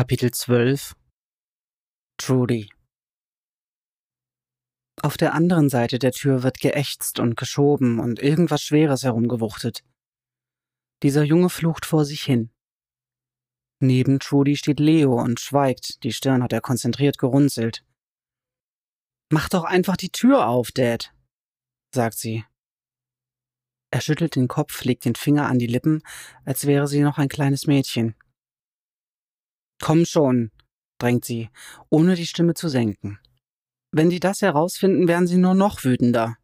Kapitel 12 Trudy Auf der anderen Seite der Tür wird geächzt und geschoben und irgendwas Schweres herumgewuchtet. Dieser Junge flucht vor sich hin. Neben Trudy steht Leo und schweigt, die Stirn hat er konzentriert gerunzelt. Mach doch einfach die Tür auf, Dad, sagt sie. Er schüttelt den Kopf, legt den Finger an die Lippen, als wäre sie noch ein kleines Mädchen. Komm schon, drängt sie, ohne die Stimme zu senken. Wenn die das herausfinden, werden sie nur noch wütender.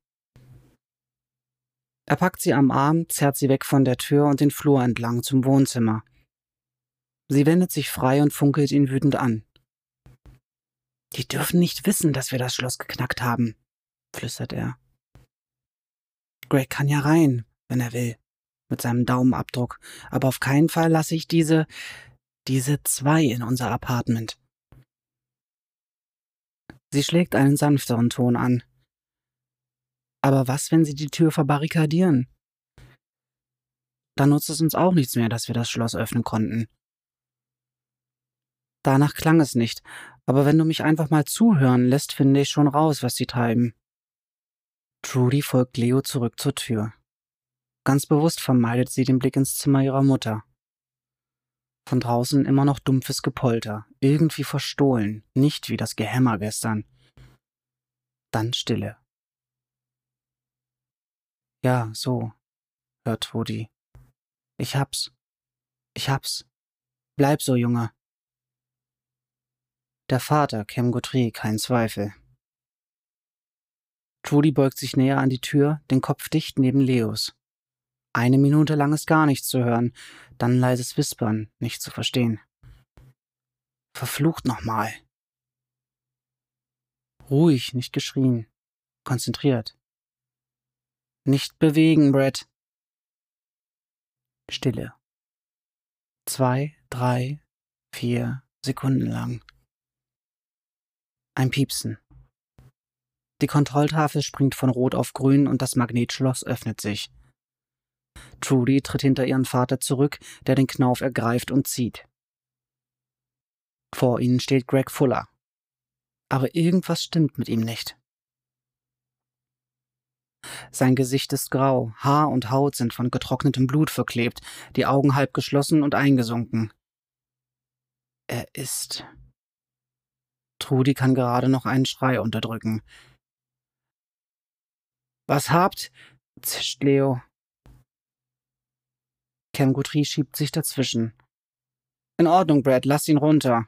Er packt sie am Arm, zerrt sie weg von der Tür und den Flur entlang zum Wohnzimmer. Sie wendet sich frei und funkelt ihn wütend an. Die dürfen nicht wissen, dass wir das Schloss geknackt haben, flüstert er. Greg kann ja rein, wenn er will, mit seinem Daumenabdruck, aber auf keinen Fall lasse ich diese, diese zwei in unser Apartment. Sie schlägt einen sanfteren Ton an. Aber was, wenn sie die Tür verbarrikadieren? Dann nutzt es uns auch nichts mehr, dass wir das Schloss öffnen konnten. Danach klang es nicht, aber wenn du mich einfach mal zuhören lässt, finde ich schon raus, was sie treiben. Trudy folgt Leo zurück zur Tür. Ganz bewusst vermeidet sie den Blick ins Zimmer ihrer Mutter. Von draußen immer noch dumpfes Gepolter, irgendwie verstohlen, nicht wie das Gehämmer gestern. Dann Stille. Ja, so, hört Trudy. Ich hab's. Ich hab's. Bleib so, Junge. Der Vater, Cam Guthrie, kein Zweifel. Trudy beugt sich näher an die Tür, den Kopf dicht neben Leos. Eine Minute lang ist gar nichts zu hören, dann leises Wispern, nicht zu verstehen. Verflucht nochmal. Ruhig, nicht geschrien. Konzentriert. Nicht bewegen, Brett. Stille. Zwei, drei, vier Sekunden lang. Ein Piepsen. Die Kontrolltafel springt von Rot auf Grün und das Magnetschloss öffnet sich. Trudy tritt hinter ihren Vater zurück, der den Knauf ergreift und zieht. Vor ihnen steht Greg Fuller. Aber irgendwas stimmt mit ihm nicht. Sein Gesicht ist grau, Haar und Haut sind von getrocknetem Blut verklebt, die Augen halb geschlossen und eingesunken. Er ist. Trudy kann gerade noch einen Schrei unterdrücken. Was habt? zischt Leo. Cam Guthrie schiebt sich dazwischen. In Ordnung, Brad, lass ihn runter.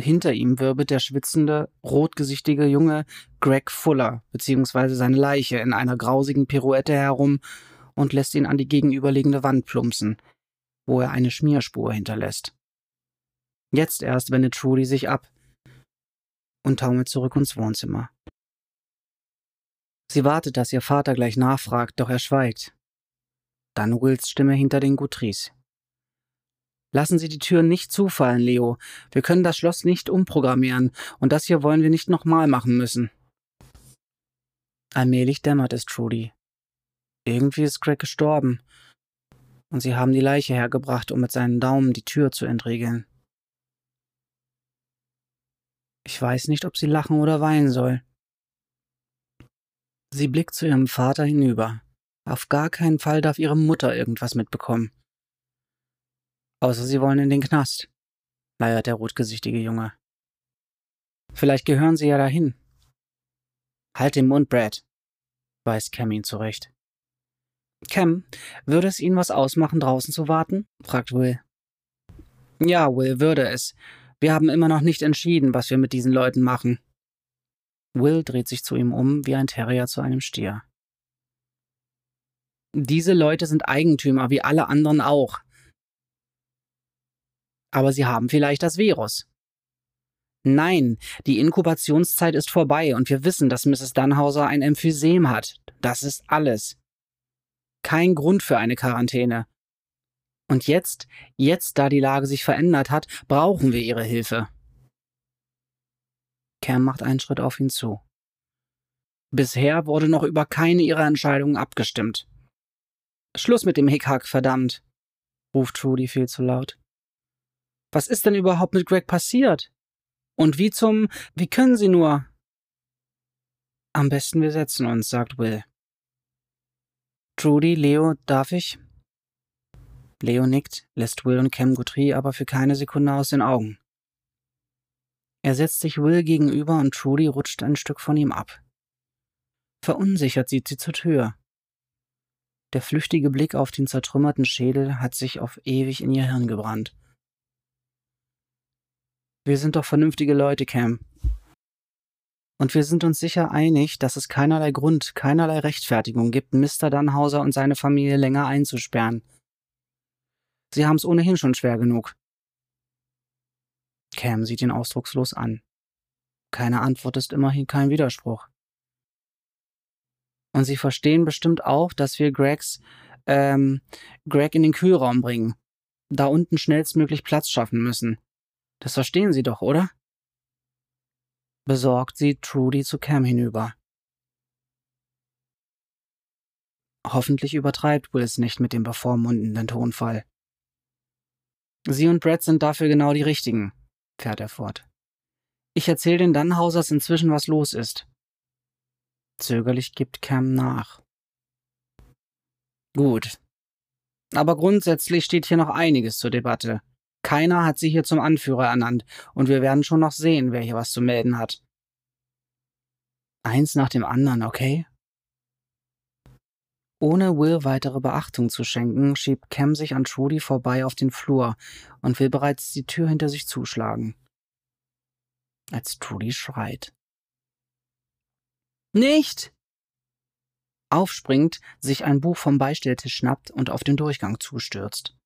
Hinter ihm wirbelt der schwitzende, rotgesichtige Junge Greg Fuller beziehungsweise seine Leiche in einer grausigen Pirouette herum und lässt ihn an die gegenüberliegende Wand plumpsen, wo er eine Schmierspur hinterlässt. Jetzt erst wendet Trudy sich ab und taumelt zurück ins Wohnzimmer. Sie wartet, dass ihr Vater gleich nachfragt, doch er schweigt. Dann Wills Stimme hinter den Guthries. Lassen Sie die Tür nicht zufallen, Leo. Wir können das Schloss nicht umprogrammieren, und das hier wollen wir nicht nochmal machen müssen. Allmählich dämmert es Trudy. Irgendwie ist Greg gestorben. Und sie haben die Leiche hergebracht, um mit seinen Daumen die Tür zu entriegeln. Ich weiß nicht, ob sie lachen oder weinen soll. Sie blickt zu ihrem Vater hinüber. Auf gar keinen Fall darf ihre Mutter irgendwas mitbekommen. Außer sie wollen in den Knast, leiert der rotgesichtige Junge. Vielleicht gehören sie ja dahin. Halt den Mund, Brad, weist Cam ihn zurecht. Cam, würde es Ihnen was ausmachen, draußen zu warten? fragt Will. Ja, Will, würde es. Wir haben immer noch nicht entschieden, was wir mit diesen Leuten machen. Will dreht sich zu ihm um wie ein Terrier zu einem Stier. Diese Leute sind Eigentümer, wie alle anderen auch. Aber sie haben vielleicht das Virus. Nein, die Inkubationszeit ist vorbei und wir wissen, dass Mrs. Dannhauser ein Emphysem hat. Das ist alles. Kein Grund für eine Quarantäne. Und jetzt, jetzt da die Lage sich verändert hat, brauchen wir ihre Hilfe. Cam macht einen Schritt auf ihn zu. Bisher wurde noch über keine ihrer Entscheidungen abgestimmt. Schluss mit dem Hickhack, verdammt, ruft Trudy viel zu laut. Was ist denn überhaupt mit Greg passiert? Und wie zum, wie können Sie nur? Am besten wir setzen uns, sagt Will. Trudy, Leo, darf ich? Leo nickt, lässt Will und Cam Guthrie aber für keine Sekunde aus den Augen. Er setzt sich Will gegenüber und Trudy rutscht ein Stück von ihm ab. Verunsichert sieht sie zur Tür. Der flüchtige Blick auf den zertrümmerten Schädel hat sich auf ewig in ihr Hirn gebrannt. Wir sind doch vernünftige Leute, Cam. Und wir sind uns sicher einig, dass es keinerlei Grund, keinerlei Rechtfertigung gibt, Mr. Dannhauser und seine Familie länger einzusperren. Sie haben es ohnehin schon schwer genug. Cam sieht ihn ausdruckslos an. Keine Antwort ist immerhin kein Widerspruch. Und sie verstehen bestimmt auch, dass wir Gregs, ähm, Greg in den Kühlraum bringen. Da unten schnellstmöglich Platz schaffen müssen. Das verstehen Sie doch, oder? Besorgt sieht Trudy zu Cam hinüber. Hoffentlich übertreibt Will es nicht mit dem bevormundenden Tonfall. Sie und Brad sind dafür genau die Richtigen, fährt er fort. Ich erzähle den Dannhausers inzwischen, was los ist. Zögerlich gibt Cam nach. Gut. Aber grundsätzlich steht hier noch einiges zur Debatte. Keiner hat sie hier zum Anführer ernannt, und wir werden schon noch sehen, wer hier was zu melden hat. Eins nach dem anderen, okay? Ohne Will weitere Beachtung zu schenken, schiebt Cam sich an Trudy vorbei auf den Flur und will bereits die Tür hinter sich zuschlagen. Als Trudy schreit. Nicht! Aufspringt, sich ein Buch vom Beistelltisch schnappt und auf den Durchgang zustürzt.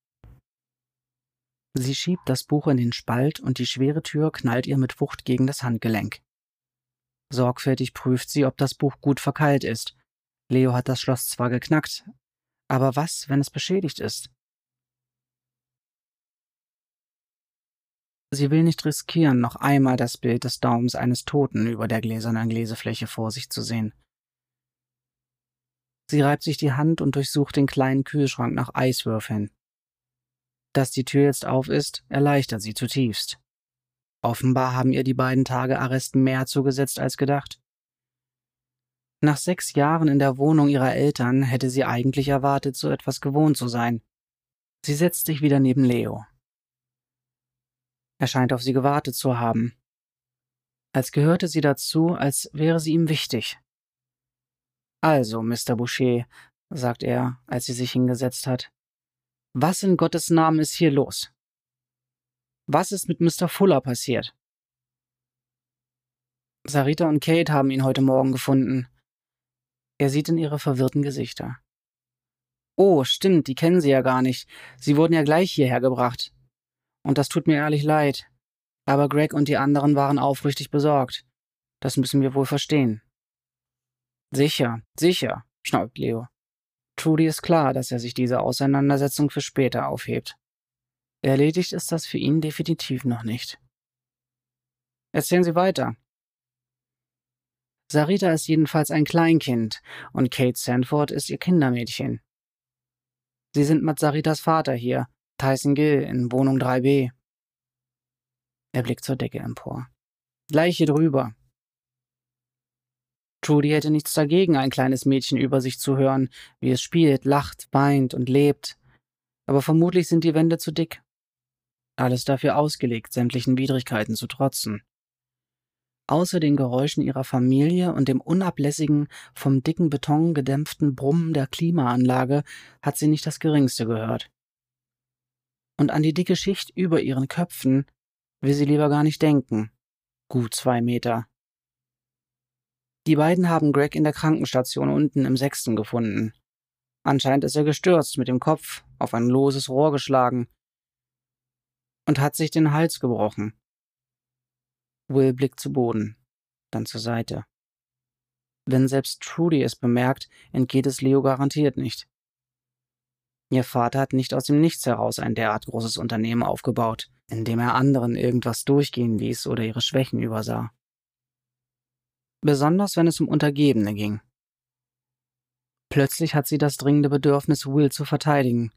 Sie schiebt das Buch in den Spalt und die schwere Tür knallt ihr mit Wucht gegen das Handgelenk. Sorgfältig prüft sie, ob das Buch gut verkeilt ist. Leo hat das Schloss zwar geknackt, aber was, wenn es beschädigt ist? Sie will nicht riskieren, noch einmal das Bild des Daumens eines Toten über der gläsernen Lesefläche vor sich zu sehen. Sie reibt sich die Hand und durchsucht den kleinen Kühlschrank nach Eiswürfeln. Dass die Tür jetzt auf ist, erleichtert sie zutiefst. Offenbar haben ihr die beiden Tage Arrest mehr zugesetzt als gedacht. Nach sechs Jahren in der Wohnung ihrer Eltern hätte sie eigentlich erwartet, so etwas gewohnt zu sein. Sie setzt sich wieder neben Leo. Er scheint auf sie gewartet zu haben. Als gehörte sie dazu, als wäre sie ihm wichtig. Also, Mr. Boucher, sagt er, als sie sich hingesetzt hat, was in Gottes Namen ist hier los? Was ist mit Mr. Fuller passiert? Sarita und Kate haben ihn heute Morgen gefunden. Er sieht in ihre verwirrten Gesichter. Oh, stimmt, die kennen sie ja gar nicht. Sie wurden ja gleich hierher gebracht. Und das tut mir ehrlich leid. Aber Greg und die anderen waren aufrichtig besorgt. Das müssen wir wohl verstehen. Sicher, sicher, schnaubt Leo. Trudy ist klar, dass er sich diese Auseinandersetzung für später aufhebt. Erledigt ist das für ihn definitiv noch nicht. Erzählen Sie weiter. Sarita ist jedenfalls ein Kleinkind und Kate Sanford ist ihr Kindermädchen. Sie sind mit Saritas Vater hier, Tyson Gill in Wohnung 3b. Er blickt zur Decke empor. Gleich hier drüber. Trudy hätte nichts dagegen, ein kleines Mädchen über sich zu hören, wie es spielt, lacht, weint und lebt. Aber vermutlich sind die Wände zu dick. Alles dafür ausgelegt, sämtlichen Widrigkeiten zu trotzen. Außer den Geräuschen ihrer Familie und dem unablässigen, vom dicken Beton gedämpften Brummen der Klimaanlage hat sie nicht das geringste gehört und an die dicke Schicht über ihren Köpfen will sie lieber gar nicht denken. Gut zwei Meter. Die beiden haben Greg in der Krankenstation unten im Sechsten gefunden. Anscheinend ist er gestürzt, mit dem Kopf auf ein loses Rohr geschlagen und hat sich den Hals gebrochen. Will blickt zu Boden, dann zur Seite. Wenn selbst Trudy es bemerkt, entgeht es Leo garantiert nicht. Ihr Vater hat nicht aus dem Nichts heraus ein derart großes Unternehmen aufgebaut, in dem er anderen irgendwas durchgehen ließ oder ihre Schwächen übersah. Besonders wenn es um Untergebene ging. Plötzlich hat sie das dringende Bedürfnis, Will zu verteidigen.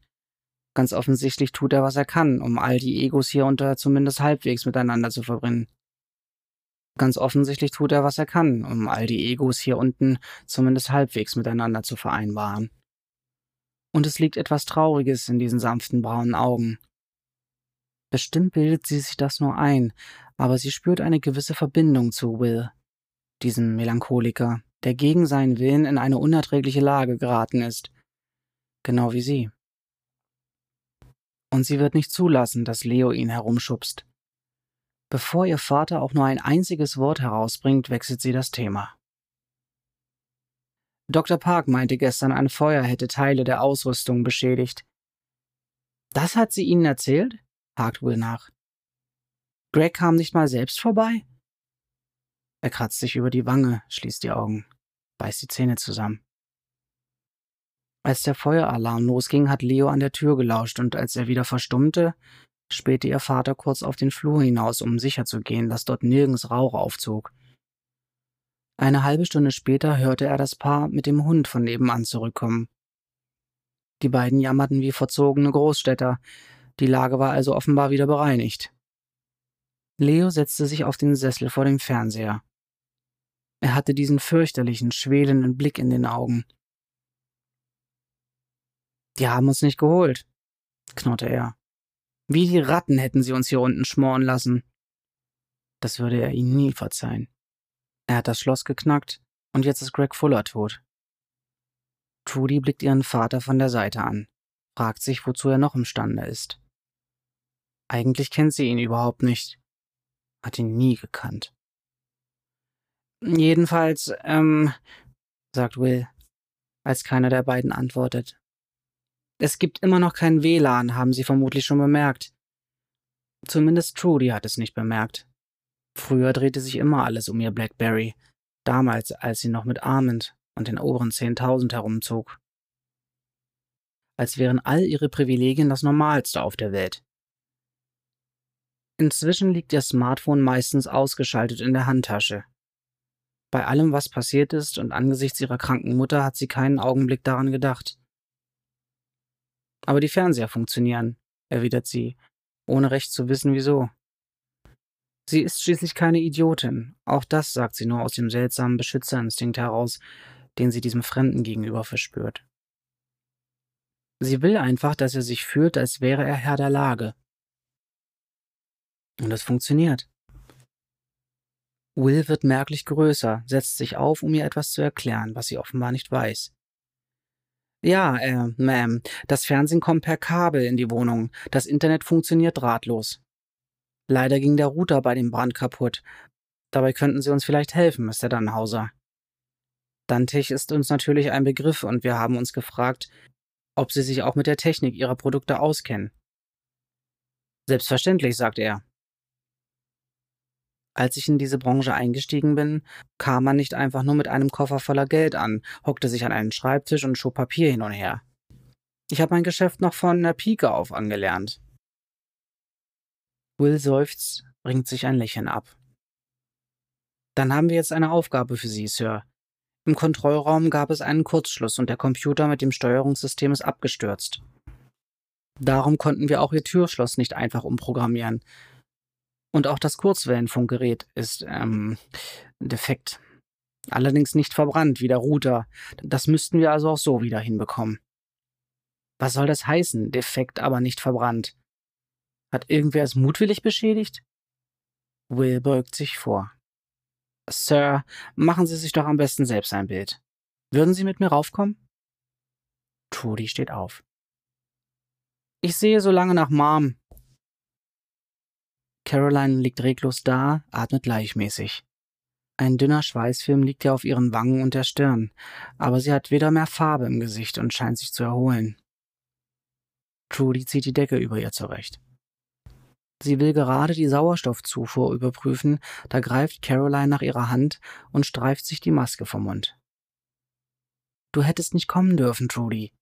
Ganz offensichtlich tut er, was er kann, um all die Egos hier unter zumindest halbwegs miteinander zu verbringen. Ganz offensichtlich tut er, was er kann, um all die Egos hier unten zumindest halbwegs miteinander zu vereinbaren. Und es liegt etwas Trauriges in diesen sanften braunen Augen. Bestimmt bildet sie sich das nur ein, aber sie spürt eine gewisse Verbindung zu Will, diesem Melancholiker, der gegen seinen Willen in eine unerträgliche Lage geraten ist. Genau wie sie. Und sie wird nicht zulassen, dass Leo ihn herumschubst. Bevor ihr Vater auch nur ein einziges Wort herausbringt, wechselt sie das Thema. Dr. Park meinte gestern, ein Feuer hätte Teile der Ausrüstung beschädigt. Das hat sie Ihnen erzählt? hakt Will nach. Greg kam nicht mal selbst vorbei? Er kratzt sich über die Wange, schließt die Augen, beißt die Zähne zusammen. Als der Feueralarm losging, hat Leo an der Tür gelauscht und als er wieder verstummte, spähte ihr Vater kurz auf den Flur hinaus, um sicherzugehen, dass dort nirgends Rauch aufzog. Eine halbe Stunde später hörte er das Paar mit dem Hund von nebenan zurückkommen. Die beiden jammerten wie verzogene Großstädter, die Lage war also offenbar wieder bereinigt. Leo setzte sich auf den Sessel vor dem Fernseher. Er hatte diesen fürchterlichen, schwelenden Blick in den Augen. Die haben uns nicht geholt, knurrte er. Wie die Ratten hätten sie uns hier unten schmoren lassen. Das würde er ihnen nie verzeihen. Er hat das Schloss geknackt und jetzt ist Greg Fuller tot. Trudy blickt ihren Vater von der Seite an, fragt sich, wozu er noch imstande ist. Eigentlich kennt sie ihn überhaupt nicht, hat ihn nie gekannt. Jedenfalls, ähm, sagt Will, als keiner der beiden antwortet. Es gibt immer noch kein WLAN, haben Sie vermutlich schon bemerkt. Zumindest Trudy hat es nicht bemerkt. Früher drehte sich immer alles um ihr Blackberry, damals, als sie noch mit Armand und den oberen 10.000 herumzog. Als wären all ihre Privilegien das Normalste auf der Welt. Inzwischen liegt ihr Smartphone meistens ausgeschaltet in der Handtasche. Bei allem, was passiert ist und angesichts ihrer kranken Mutter hat sie keinen Augenblick daran gedacht. Aber die Fernseher funktionieren, erwidert sie, ohne recht zu wissen wieso. Sie ist schließlich keine Idiotin, auch das sagt sie nur aus dem seltsamen Beschützerinstinkt heraus, den sie diesem Fremden gegenüber verspürt. Sie will einfach, dass er sich fühlt, als wäre er Herr der Lage. Und es funktioniert. Will wird merklich größer, setzt sich auf, um ihr etwas zu erklären, was sie offenbar nicht weiß. Ja, äh, Ma'am, das Fernsehen kommt per Kabel in die Wohnung. Das Internet funktioniert drahtlos. Leider ging der Router bei dem Brand kaputt. Dabei könnten Sie uns vielleicht helfen, Mr. Dannhauser. Dantech ist uns natürlich ein Begriff und wir haben uns gefragt, ob Sie sich auch mit der Technik Ihrer Produkte auskennen. Selbstverständlich, sagt er. Als ich in diese Branche eingestiegen bin, kam man nicht einfach nur mit einem Koffer voller Geld an, hockte sich an einen Schreibtisch und schob Papier hin und her. Ich habe mein Geschäft noch von der Pike auf angelernt. Will seufzt, bringt sich ein Lächeln ab. Dann haben wir jetzt eine Aufgabe für Sie, Sir. Im Kontrollraum gab es einen Kurzschluss und der Computer mit dem Steuerungssystem ist abgestürzt. Darum konnten wir auch Ihr Türschloss nicht einfach umprogrammieren, und auch das Kurzwellenfunkgerät ist ähm, defekt. Allerdings nicht verbrannt wie der Router. Das müssten wir also auch so wieder hinbekommen. Was soll das heißen? Defekt, aber nicht verbrannt. Hat irgendwer es mutwillig beschädigt? Will beugt sich vor. Sir, machen Sie sich doch am besten selbst ein Bild. Würden Sie mit mir raufkommen? Trudy steht auf. Ich sehe so lange nach Mom, Caroline liegt reglos da, atmet gleichmäßig. Ein dünner Schweißfilm liegt ihr auf ihren Wangen und der Stirn, aber sie hat weder mehr Farbe im Gesicht und scheint sich zu erholen. Trudy zieht die Decke über ihr zurecht. Sie will gerade die Sauerstoffzufuhr überprüfen, da greift Caroline nach ihrer Hand und streift sich die Maske vom Mund. Du hättest nicht kommen dürfen, Trudy,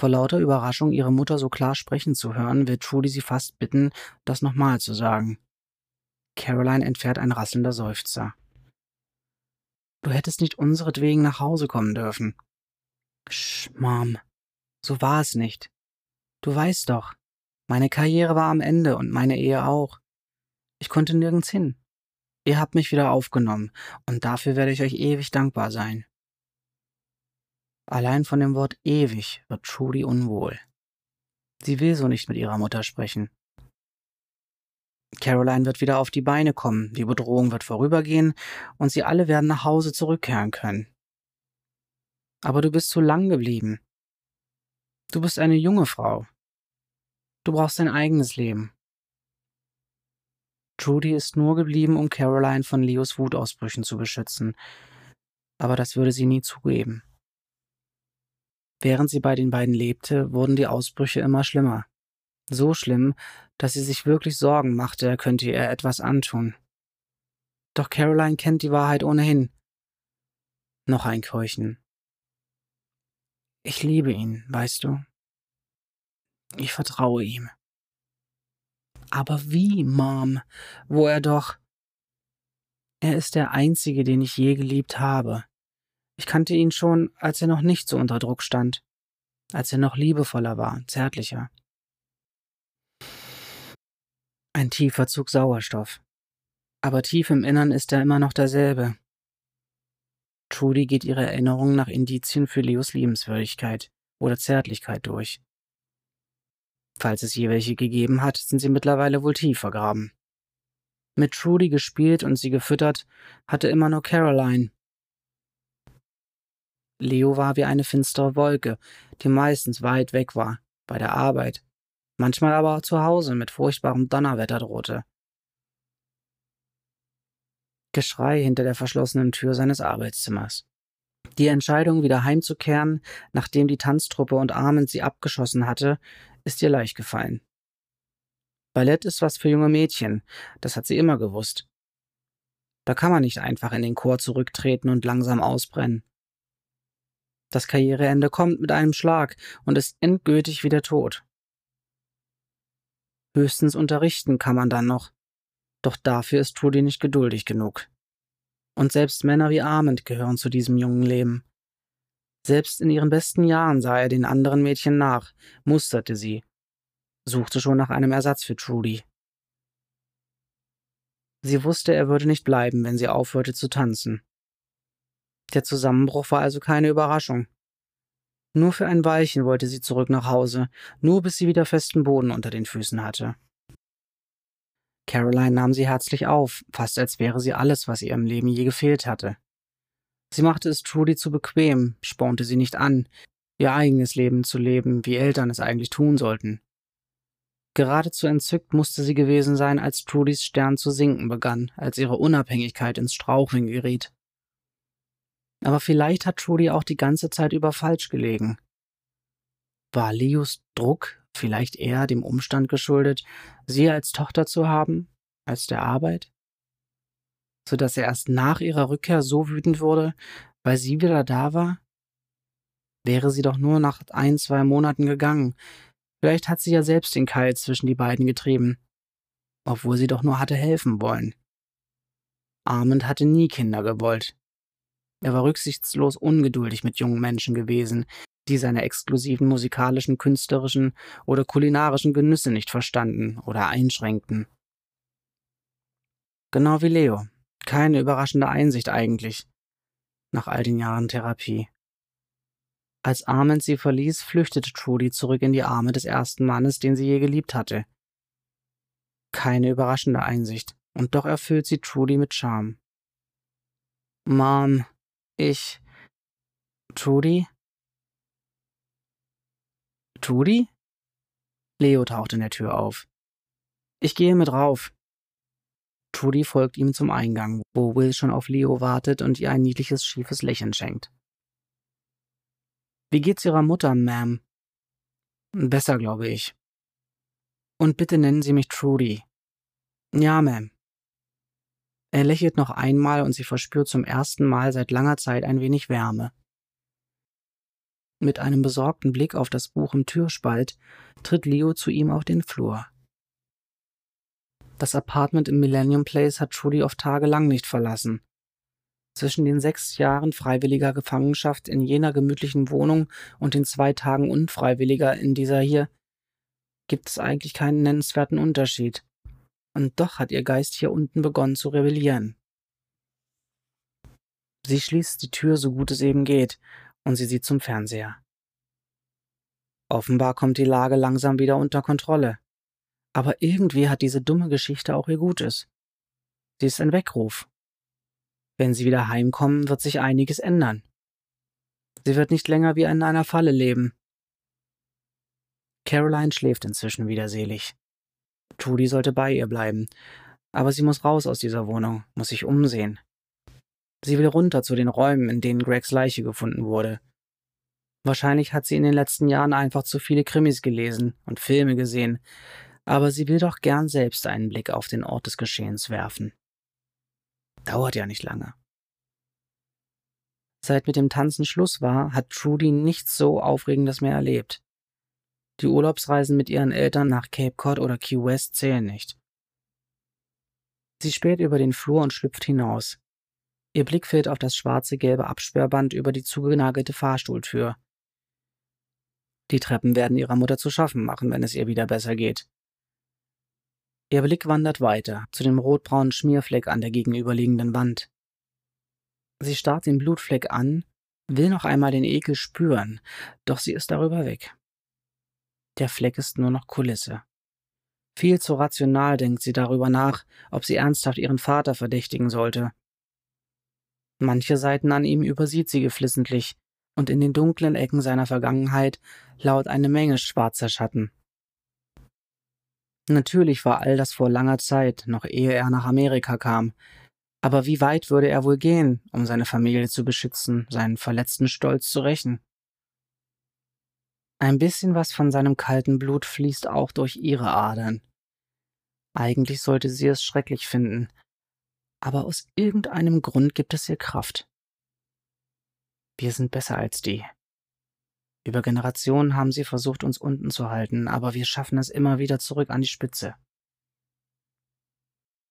vor lauter Überraschung, ihre Mutter so klar sprechen zu hören, wird Trudy sie fast bitten, das nochmal zu sagen. Caroline entfährt ein rasselnder Seufzer. Du hättest nicht unseretwegen nach Hause kommen dürfen. Sch, Mom. So war es nicht. Du weißt doch, meine Karriere war am Ende und meine Ehe auch. Ich konnte nirgends hin. Ihr habt mich wieder aufgenommen, und dafür werde ich euch ewig dankbar sein. Allein von dem Wort ewig wird Trudy unwohl. Sie will so nicht mit ihrer Mutter sprechen. Caroline wird wieder auf die Beine kommen, die Bedrohung wird vorübergehen und sie alle werden nach Hause zurückkehren können. Aber du bist zu lang geblieben. Du bist eine junge Frau. Du brauchst dein eigenes Leben. Trudy ist nur geblieben, um Caroline von Leos Wutausbrüchen zu beschützen, aber das würde sie nie zugeben. Während sie bei den beiden lebte, wurden die Ausbrüche immer schlimmer. So schlimm, dass sie sich wirklich Sorgen machte, er könnte ihr etwas antun. Doch Caroline kennt die Wahrheit ohnehin. Noch ein Keuchen. Ich liebe ihn, weißt du. Ich vertraue ihm. Aber wie, Mom, wo er doch. Er ist der einzige, den ich je geliebt habe. Ich kannte ihn schon, als er noch nicht so unter Druck stand, als er noch liebevoller war, zärtlicher. Ein tiefer Zug Sauerstoff. Aber tief im Innern ist er immer noch derselbe. Trudy geht ihre Erinnerung nach Indizien für Leos Liebenswürdigkeit oder Zärtlichkeit durch. Falls es je welche gegeben hat, sind sie mittlerweile wohl tief vergraben. Mit Trudy gespielt und sie gefüttert, hatte immer nur Caroline. Leo war wie eine finstere Wolke, die meistens weit weg war, bei der Arbeit, manchmal aber auch zu Hause mit furchtbarem Donnerwetter drohte. Geschrei hinter der verschlossenen Tür seines Arbeitszimmers. Die Entscheidung, wieder heimzukehren, nachdem die Tanztruppe und Armand sie abgeschossen hatte, ist ihr leicht gefallen. Ballett ist was für junge Mädchen, das hat sie immer gewusst. Da kann man nicht einfach in den Chor zurücktreten und langsam ausbrennen. Das Karriereende kommt mit einem Schlag und ist endgültig wie der Tod. Höchstens unterrichten kann man dann noch, doch dafür ist Trudy nicht geduldig genug. Und selbst Männer wie Armand gehören zu diesem jungen Leben. Selbst in ihren besten Jahren sah er den anderen Mädchen nach, musterte sie, suchte schon nach einem Ersatz für Trudy. Sie wusste, er würde nicht bleiben, wenn sie aufhörte zu tanzen. Der Zusammenbruch war also keine Überraschung. Nur für ein Weilchen wollte sie zurück nach Hause, nur bis sie wieder festen Boden unter den Füßen hatte. Caroline nahm sie herzlich auf, fast als wäre sie alles, was ihr im Leben je gefehlt hatte. Sie machte es Trudy zu bequem, spornte sie nicht an, ihr eigenes Leben zu leben, wie Eltern es eigentlich tun sollten. Geradezu entzückt musste sie gewesen sein, als Trudys Stern zu sinken begann, als ihre Unabhängigkeit ins Straucheln geriet. Aber vielleicht hat Trudy auch die ganze Zeit über falsch gelegen. War Leos Druck vielleicht eher dem Umstand geschuldet, sie als Tochter zu haben, als der Arbeit? So dass er erst nach ihrer Rückkehr so wütend wurde, weil sie wieder da war? Wäre sie doch nur nach ein, zwei Monaten gegangen. Vielleicht hat sie ja selbst den Keil zwischen die beiden getrieben, obwohl sie doch nur hatte helfen wollen. Armand hatte nie Kinder gewollt. Er war rücksichtslos ungeduldig mit jungen Menschen gewesen, die seine exklusiven musikalischen, künstlerischen oder kulinarischen Genüsse nicht verstanden oder einschränkten. Genau wie Leo. Keine überraschende Einsicht eigentlich. Nach all den Jahren Therapie. Als Armand sie verließ, flüchtete Trudy zurück in die Arme des ersten Mannes, den sie je geliebt hatte. Keine überraschende Einsicht, und doch erfüllt sie Trudy mit Charme. Mom, ich. Trudy? Trudy? Leo taucht in der Tür auf. Ich gehe mit rauf. Trudy folgt ihm zum Eingang, wo Will schon auf Leo wartet und ihr ein niedliches, schiefes Lächeln schenkt. Wie geht's Ihrer Mutter, Ma'am? Besser, glaube ich. Und bitte nennen Sie mich Trudy. Ja, Ma'am. Er lächelt noch einmal und sie verspürt zum ersten Mal seit langer Zeit ein wenig Wärme. Mit einem besorgten Blick auf das Buch im Türspalt tritt Leo zu ihm auf den Flur. Das Apartment im Millennium Place hat Trudy oft tagelang nicht verlassen. Zwischen den sechs Jahren freiwilliger Gefangenschaft in jener gemütlichen Wohnung und den zwei Tagen unfreiwilliger in dieser hier gibt es eigentlich keinen nennenswerten Unterschied. Und doch hat ihr Geist hier unten begonnen zu rebellieren. Sie schließt die Tür so gut es eben geht, und sie sieht zum Fernseher. Offenbar kommt die Lage langsam wieder unter Kontrolle. Aber irgendwie hat diese dumme Geschichte auch ihr Gutes. Sie ist ein Weckruf. Wenn sie wieder heimkommen, wird sich einiges ändern. Sie wird nicht länger wie in einer Falle leben. Caroline schläft inzwischen wieder selig. Trudy sollte bei ihr bleiben, aber sie muss raus aus dieser Wohnung, muss sich umsehen. Sie will runter zu den Räumen, in denen Gregs Leiche gefunden wurde. Wahrscheinlich hat sie in den letzten Jahren einfach zu viele Krimis gelesen und Filme gesehen, aber sie will doch gern selbst einen Blick auf den Ort des Geschehens werfen. Dauert ja nicht lange. Seit mit dem Tanzen Schluss war, hat Trudy nichts so Aufregendes mehr erlebt. Die Urlaubsreisen mit ihren Eltern nach Cape Cod oder Key West zählen nicht. Sie späht über den Flur und schlüpft hinaus. Ihr Blick fällt auf das schwarze gelbe Absperrband über die zugenagelte Fahrstuhltür. Die Treppen werden ihrer Mutter zu schaffen machen, wenn es ihr wieder besser geht. Ihr Blick wandert weiter zu dem rotbraunen Schmierfleck an der gegenüberliegenden Wand. Sie starrt den Blutfleck an, will noch einmal den Ekel spüren, doch sie ist darüber weg. Der Fleck ist nur noch Kulisse. Viel zu rational denkt sie darüber nach, ob sie ernsthaft ihren Vater verdächtigen sollte. Manche Seiten an ihm übersieht sie geflissentlich, und in den dunklen Ecken seiner Vergangenheit lauert eine Menge schwarzer Schatten. Natürlich war all das vor langer Zeit, noch ehe er nach Amerika kam, aber wie weit würde er wohl gehen, um seine Familie zu beschützen, seinen verletzten Stolz zu rächen? Ein bisschen was von seinem kalten Blut fließt auch durch ihre Adern. Eigentlich sollte sie es schrecklich finden, aber aus irgendeinem Grund gibt es ihr Kraft. Wir sind besser als die. Über Generationen haben sie versucht, uns unten zu halten, aber wir schaffen es immer wieder zurück an die Spitze.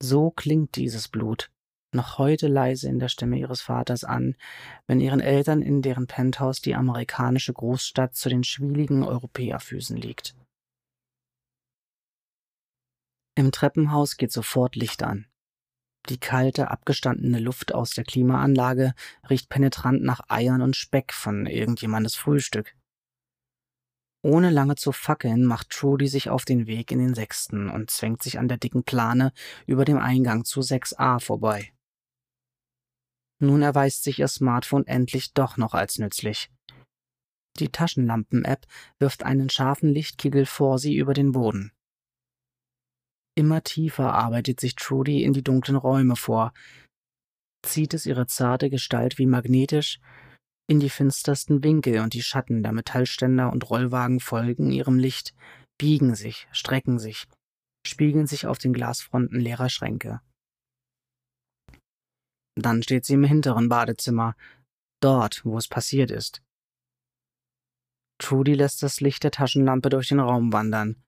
So klingt dieses Blut, noch heute leise in der Stimme ihres Vaters an, wenn ihren Eltern in deren Penthouse die amerikanische Großstadt zu den schwieligen Europäerfüßen liegt. Im Treppenhaus geht sofort Licht an. Die kalte, abgestandene Luft aus der Klimaanlage riecht penetrant nach Eiern und Speck von irgendjemandes Frühstück. Ohne lange zu fackeln, macht Trudy sich auf den Weg in den sechsten und zwängt sich an der dicken Plane über dem Eingang zu 6a vorbei. Nun erweist sich ihr Smartphone endlich doch noch als nützlich. Die Taschenlampen-App wirft einen scharfen Lichtkegel vor sie über den Boden. Immer tiefer arbeitet sich Trudy in die dunklen Räume vor, zieht es ihre zarte Gestalt wie magnetisch in die finstersten Winkel und die Schatten der Metallständer und Rollwagen folgen ihrem Licht, biegen sich, strecken sich, spiegeln sich auf den Glasfronten leerer Schränke. Dann steht sie im hinteren Badezimmer, dort, wo es passiert ist. Trudy lässt das Licht der Taschenlampe durch den Raum wandern,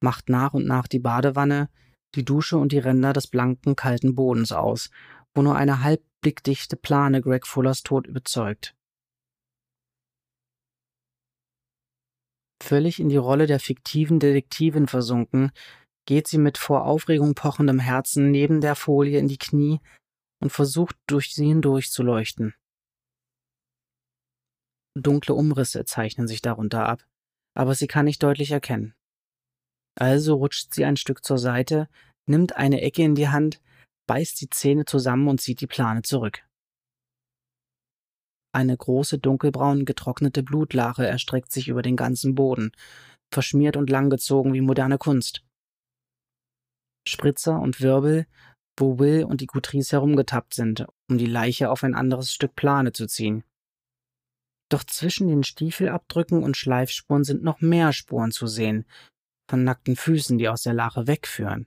macht nach und nach die Badewanne, die Dusche und die Ränder des blanken, kalten Bodens aus, wo nur eine halbblickdichte Plane Greg Fullers Tod überzeugt. Völlig in die Rolle der fiktiven Detektivin versunken, geht sie mit vor Aufregung pochendem Herzen neben der Folie in die Knie und versucht durch sie hindurch zu leuchten. Dunkle Umrisse zeichnen sich darunter ab, aber sie kann nicht deutlich erkennen. Also rutscht sie ein Stück zur Seite, nimmt eine Ecke in die Hand, beißt die Zähne zusammen und zieht die Plane zurück. Eine große dunkelbraun getrocknete Blutlache erstreckt sich über den ganzen Boden, verschmiert und langgezogen wie moderne Kunst. Spritzer und Wirbel wo Will und die Gutrice herumgetappt sind, um die Leiche auf ein anderes Stück Plane zu ziehen. Doch zwischen den Stiefelabdrücken und Schleifspuren sind noch mehr Spuren zu sehen, von nackten Füßen, die aus der Lache wegführen.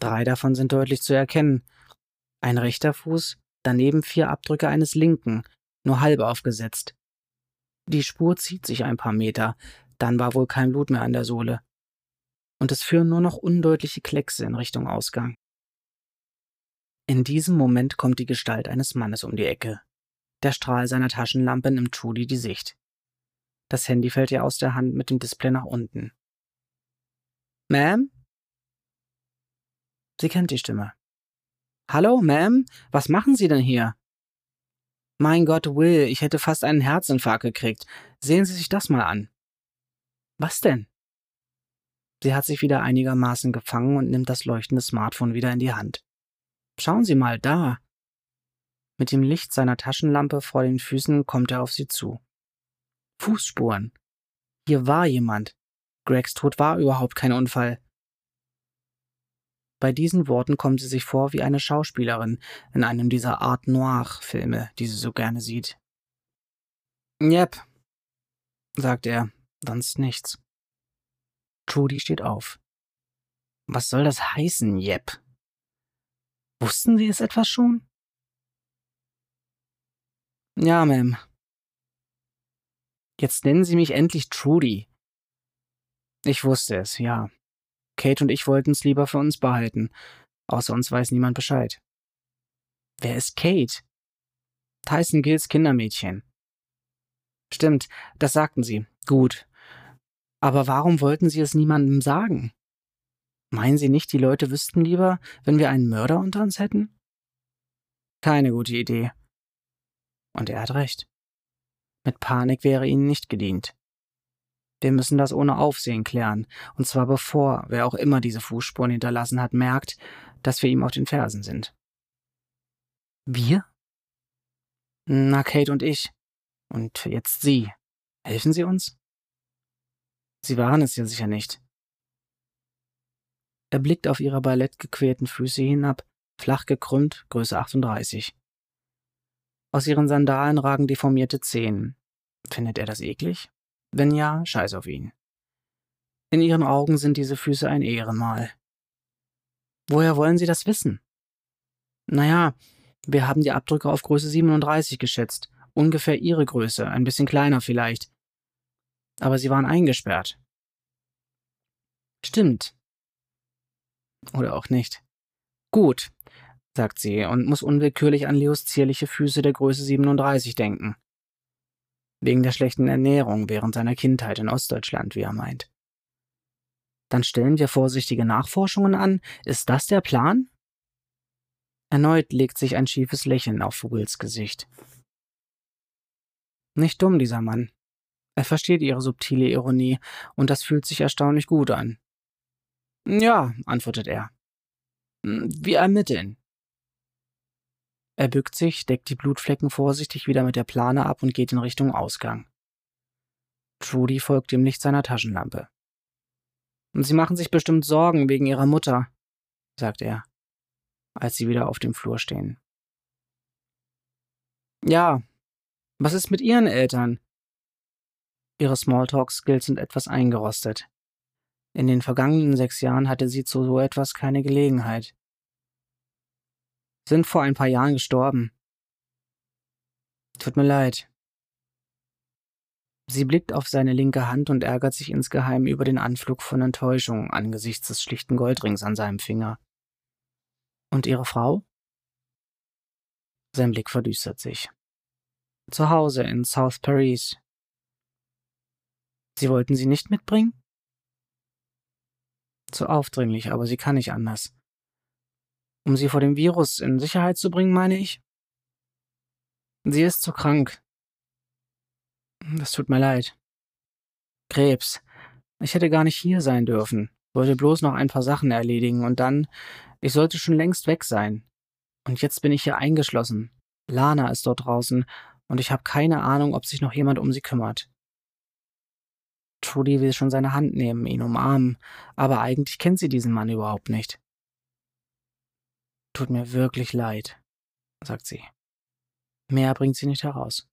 Drei davon sind deutlich zu erkennen. Ein rechter Fuß, daneben vier Abdrücke eines linken, nur halb aufgesetzt. Die Spur zieht sich ein paar Meter, dann war wohl kein Blut mehr an der Sohle. Und es führen nur noch undeutliche Kleckse in Richtung Ausgang. In diesem Moment kommt die Gestalt eines Mannes um die Ecke. Der Strahl seiner Taschenlampe nimmt Trudy die Sicht. Das Handy fällt ihr aus der Hand mit dem Display nach unten. Ma'am? Sie kennt die Stimme. Hallo, Ma'am? Was machen Sie denn hier? Mein Gott, Will, ich hätte fast einen Herzinfarkt gekriegt. Sehen Sie sich das mal an. Was denn? Sie hat sich wieder einigermaßen gefangen und nimmt das leuchtende Smartphone wieder in die Hand. Schauen Sie mal da. Mit dem Licht seiner Taschenlampe vor den Füßen kommt er auf sie zu. Fußspuren. Hier war jemand. Gregs Tod war überhaupt kein Unfall. Bei diesen Worten kommt sie sich vor wie eine Schauspielerin in einem dieser Art Noir-Filme, die sie so gerne sieht. Jep, sagt er, sonst nichts. Trudy steht auf. Was soll das heißen, Jep? Wussten Sie es etwas schon? Ja, Ma'am. Jetzt nennen Sie mich endlich Trudy. Ich wusste es, ja. Kate und ich wollten es lieber für uns behalten. Außer uns weiß niemand Bescheid. Wer ist Kate? Tyson Gills Kindermädchen. Stimmt, das sagten Sie. Gut. Aber warum wollten Sie es niemandem sagen? Meinen Sie nicht, die Leute wüssten lieber, wenn wir einen Mörder unter uns hätten? Keine gute Idee. Und er hat recht. Mit Panik wäre ihnen nicht gedient. Wir müssen das ohne Aufsehen klären, und zwar bevor wer auch immer diese Fußspuren hinterlassen hat, merkt, dass wir ihm auf den Fersen sind. Wir? Na, Kate und ich. Und jetzt Sie. Helfen Sie uns? Sie waren es ja sicher nicht. Er blickt auf ihre ballettgequälten Füße hinab, flach gekrümmt, Größe 38. Aus ihren Sandalen ragen deformierte Zehen. Findet er das eklig? Wenn ja, scheiß auf ihn. In ihren Augen sind diese Füße ein Ehrenmal. Woher wollen Sie das wissen? Naja, wir haben die Abdrücke auf Größe 37 geschätzt. Ungefähr Ihre Größe, ein bisschen kleiner vielleicht. Aber Sie waren eingesperrt. Stimmt. Oder auch nicht. Gut, sagt sie und muss unwillkürlich an Leos zierliche Füße der Größe 37 denken. Wegen der schlechten Ernährung während seiner Kindheit in Ostdeutschland, wie er meint. Dann stellen wir vorsichtige Nachforschungen an. Ist das der Plan? Erneut legt sich ein schiefes Lächeln auf Wills Gesicht. Nicht dumm, dieser Mann. Er versteht ihre subtile Ironie, und das fühlt sich erstaunlich gut an. Ja, antwortet er. Wir ermitteln. Er bückt sich, deckt die Blutflecken vorsichtig wieder mit der Plane ab und geht in Richtung Ausgang. Trudy folgt dem Licht seiner Taschenlampe. Sie machen sich bestimmt Sorgen wegen Ihrer Mutter, sagt er, als sie wieder auf dem Flur stehen. Ja, was ist mit Ihren Eltern? Ihre Smalltalk-Skills sind etwas eingerostet. In den vergangenen sechs Jahren hatte sie zu so etwas keine Gelegenheit sind vor ein paar Jahren gestorben. Tut mir leid. Sie blickt auf seine linke Hand und ärgert sich insgeheim über den Anflug von Enttäuschung angesichts des schlichten Goldrings an seinem Finger. Und ihre Frau? Sein Blick verdüstert sich. Zu Hause in South Paris. Sie wollten sie nicht mitbringen? Zu aufdringlich, aber sie kann nicht anders. Um sie vor dem Virus in Sicherheit zu bringen, meine ich? Sie ist zu krank. Das tut mir leid. Krebs. Ich hätte gar nicht hier sein dürfen. Wollte bloß noch ein paar Sachen erledigen und dann, ich sollte schon längst weg sein. Und jetzt bin ich hier eingeschlossen. Lana ist dort draußen und ich habe keine Ahnung, ob sich noch jemand um sie kümmert. Trudy will schon seine Hand nehmen, ihn umarmen, aber eigentlich kennt sie diesen Mann überhaupt nicht. Tut mir wirklich leid, sagt sie. Mehr bringt sie nicht heraus.